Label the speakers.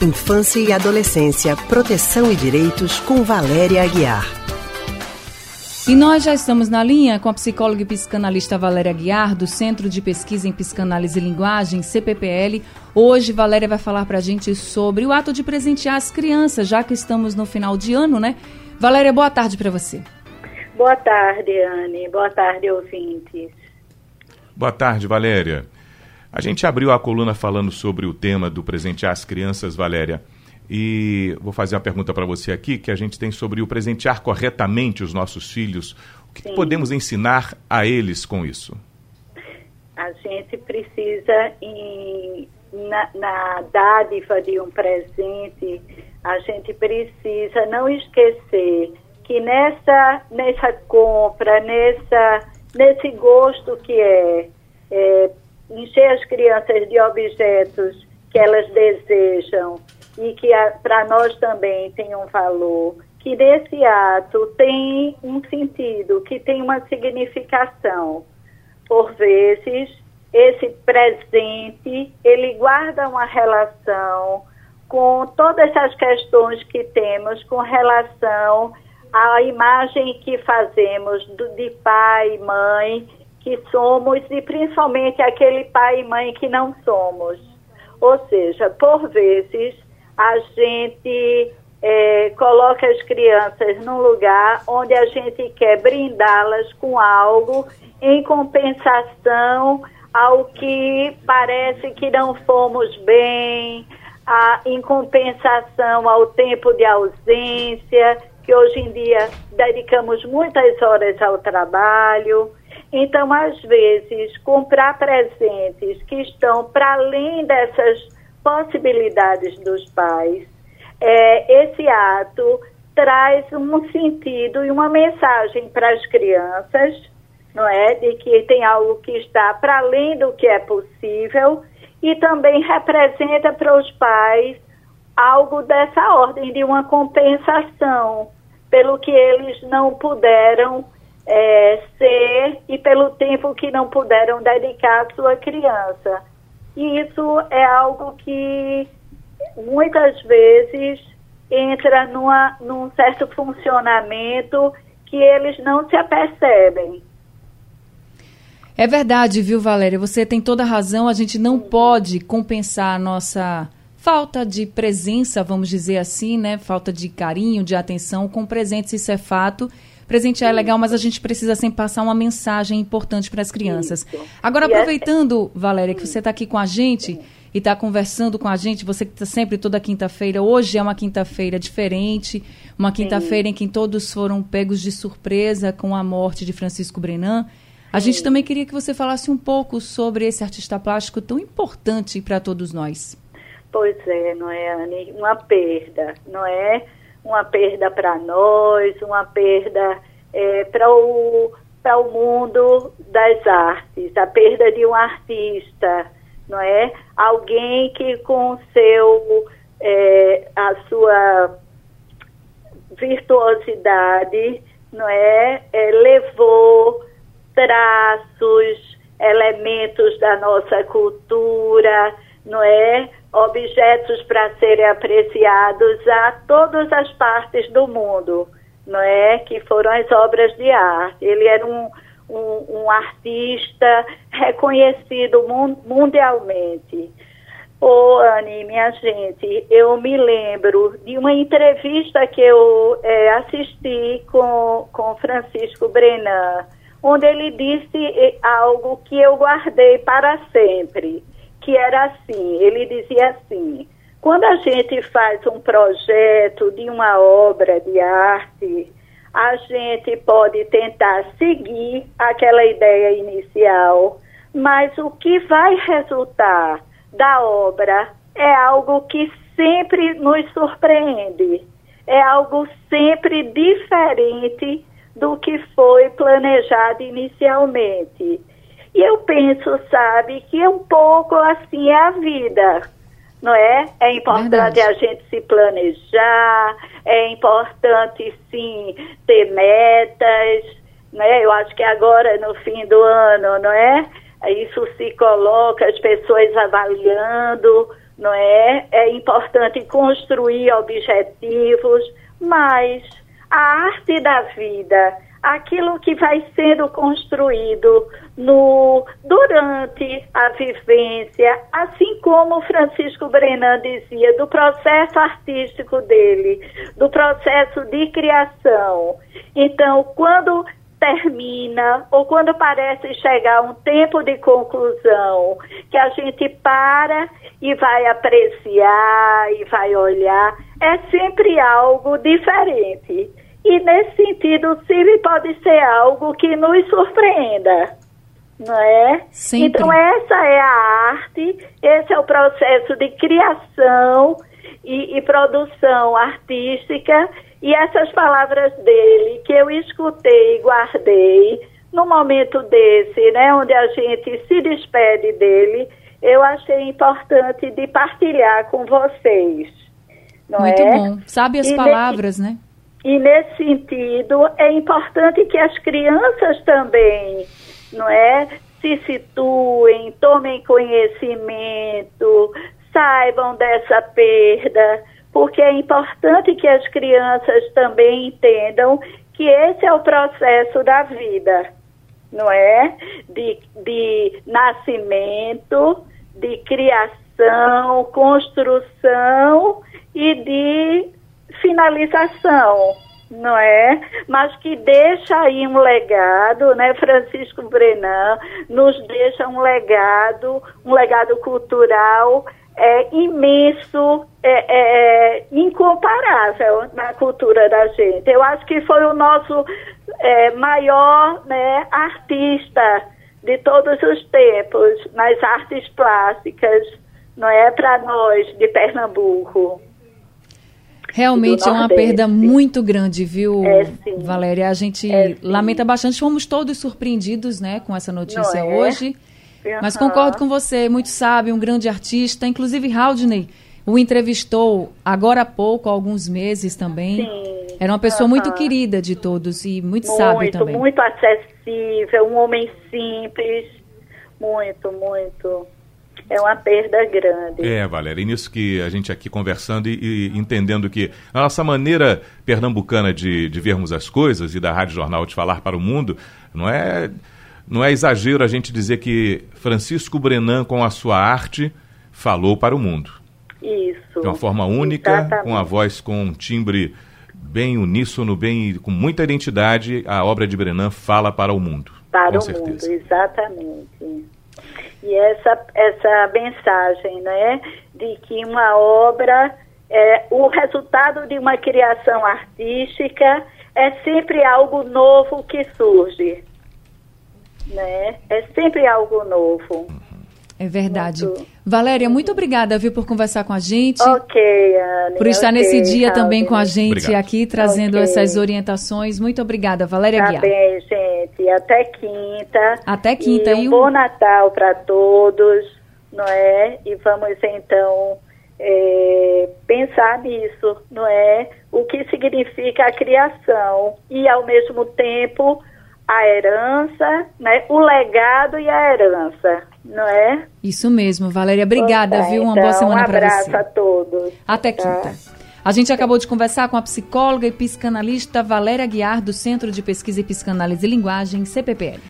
Speaker 1: Infância e Adolescência, Proteção e Direitos, com Valéria Aguiar.
Speaker 2: E nós já estamos na linha com a psicóloga e psicanalista Valéria Aguiar, do Centro de Pesquisa em Psicanálise e Linguagem, CPPL. Hoje, Valéria vai falar para a gente sobre o ato de presentear as crianças, já que estamos no final de ano, né? Valéria, boa tarde para você.
Speaker 3: Boa tarde, Anne. Boa tarde, ouvintes.
Speaker 4: Boa tarde, Valéria. A gente abriu a coluna falando sobre o tema do presentear as crianças, Valéria. E vou fazer uma pergunta para você aqui, que a gente tem sobre o presentear corretamente os nossos filhos. O que, que podemos ensinar a eles com isso?
Speaker 3: A gente precisa, em, na, na dádiva de um presente, a gente precisa não esquecer que nessa, nessa compra, nessa, nesse gosto que é, é encher as crianças de objetos que elas desejam e que para nós também tem um valor, que nesse ato tem um sentido, que tem uma significação. Por vezes, esse presente, ele guarda uma relação com todas as questões que temos com relação à imagem que fazemos do, de pai mãe que somos e principalmente aquele pai e mãe que não somos. Ou seja, por vezes a gente é, coloca as crianças num lugar onde a gente quer brindá-las com algo em compensação ao que parece que não fomos bem, a, em compensação ao tempo de ausência, que hoje em dia dedicamos muitas horas ao trabalho. Então, às vezes, comprar presentes que estão para além dessas possibilidades dos pais, é, esse ato traz um sentido e uma mensagem para as crianças, não é? De que tem algo que está para além do que é possível e também representa para os pais algo dessa ordem de uma compensação pelo que eles não puderam é, ser e pelo tempo que não puderam dedicar à sua criança. E isso é algo que muitas vezes entra numa, num certo funcionamento que eles não se apercebem.
Speaker 2: É verdade, viu, Valéria? Você tem toda a razão. A gente não pode compensar a nossa falta de presença, vamos dizer assim, né? Falta de carinho, de atenção com presentes, isso é fato. Presentear é legal, mas a gente precisa sempre passar uma mensagem importante para as crianças. Agora, é aproveitando, Valéria, que você está aqui com a gente e está conversando com a gente, você que está sempre toda quinta-feira, hoje é uma quinta-feira diferente, uma quinta-feira em que todos foram pegos de surpresa com a morte de Francisco Brenan. A gente também queria que você falasse um pouco sobre esse artista plástico tão importante para todos nós.
Speaker 3: Pois é, não é, Anne? Uma perda, não é? Uma perda para nós, uma perda é, para o, o mundo das artes, a perda de um artista, não é? Alguém que com seu, é, a sua virtuosidade, não é? é levou traços, elementos da nossa cultura, não é? Objetos para serem apreciados a todas as partes do mundo, não é? Que foram as obras de arte. Ele era um, um, um artista reconhecido mundialmente. Ô, oh, Anne, minha gente, eu me lembro de uma entrevista que eu é, assisti com, com Francisco Brenan, onde ele disse eh, algo que eu guardei para sempre que era assim, ele dizia assim, quando a gente faz um projeto de uma obra de arte, a gente pode tentar seguir aquela ideia inicial, mas o que vai resultar da obra é algo que sempre nos surpreende, é algo sempre diferente do que foi planejado inicialmente. E eu penso, sabe, que é um pouco assim é a vida, não é? É importante Verdade. a gente se planejar, é importante sim ter metas, né? Eu acho que agora no fim do ano, não é? isso se coloca as pessoas avaliando, não é? É importante construir objetivos, mas a arte da vida, aquilo que vai sendo construído no durante a vivência, assim como Francisco Brenan dizia, do processo artístico dele, do processo de criação. Então, quando termina ou quando parece chegar um tempo de conclusão, que a gente para e vai apreciar e vai olhar, é sempre algo diferente. E nesse sentido, o CIV pode ser algo que nos surpreenda. Não é?
Speaker 2: Sempre.
Speaker 3: Então, essa é a arte, esse é o processo de criação e, e produção artística e essas palavras dele que eu escutei e guardei no momento desse, né, onde a gente se despede dele, eu achei importante de partilhar com vocês.
Speaker 2: Muito
Speaker 3: é?
Speaker 2: bom. Sabe as e palavras,
Speaker 3: nesse,
Speaker 2: né?
Speaker 3: E nesse sentido, é importante que as crianças também, não é, se situem, tomem conhecimento, saibam dessa perda, porque é importante que as crianças também entendam que esse é o processo da vida, não é? De, de nascimento, de criação, construção e de finalização, não é? Mas que deixa aí um legado, né? Francisco Brenan nos deixa um legado, um legado cultural é imenso, é, é, incomparável na cultura da gente. Eu acho que foi o nosso é, maior né, artista de todos os tempos nas artes plásticas, não é para nós de Pernambuco.
Speaker 2: Realmente é uma perda muito grande, viu, é, Valéria? A gente é, lamenta bastante. Fomos todos surpreendidos, né, com essa notícia é? hoje. Mas concordo com você, muito sábio, um grande artista. Inclusive, Haldney o entrevistou agora há pouco, há alguns meses também. Sim. Era uma pessoa uhum. muito querida de todos e muito, muito sábio também.
Speaker 3: Muito acessível, um homem simples. Muito, muito. É uma perda grande.
Speaker 4: É, Valéria, e nisso que a gente aqui conversando e, e entendendo que a nossa maneira pernambucana de, de vermos as coisas e da Rádio Jornal de falar para o mundo não é não é exagero a gente dizer que Francisco Brenan, com a sua arte, falou para o mundo.
Speaker 3: Isso.
Speaker 4: De uma forma única, exatamente. com a voz com um timbre bem uníssono, bem com muita identidade, a obra de Brenan fala para o mundo.
Speaker 3: Para
Speaker 4: com
Speaker 3: o
Speaker 4: certeza.
Speaker 3: mundo, exatamente. E essa, essa mensagem, né, de que uma obra, é, o resultado de uma criação artística é sempre algo novo que surge né? É sempre algo novo.
Speaker 2: É verdade. Muito... Valéria, muito obrigada, viu, por conversar com a gente.
Speaker 3: Ok, Anne.
Speaker 2: Por estar
Speaker 3: okay,
Speaker 2: nesse dia também com a gente Obrigado. aqui, trazendo okay. essas orientações. Muito obrigada, Valéria
Speaker 3: tá
Speaker 2: Guiar.
Speaker 3: bem, gente. Até quinta.
Speaker 2: Até quinta.
Speaker 3: E um, bom Natal para todos, não é? E vamos, então, é, pensar nisso, não é? O que significa a criação e, ao mesmo tempo, a herança, né? O legado e a herança, não é?
Speaker 2: Isso mesmo, Valéria. Obrigada, viu? Uma
Speaker 3: então,
Speaker 2: boa semana para
Speaker 3: você. Um abraço a todos.
Speaker 2: Até tá? quinta. A gente acabou de conversar com a psicóloga e psicanalista Valéria Guiar, do Centro de Pesquisa e Psicanálise e Linguagem, CPPL.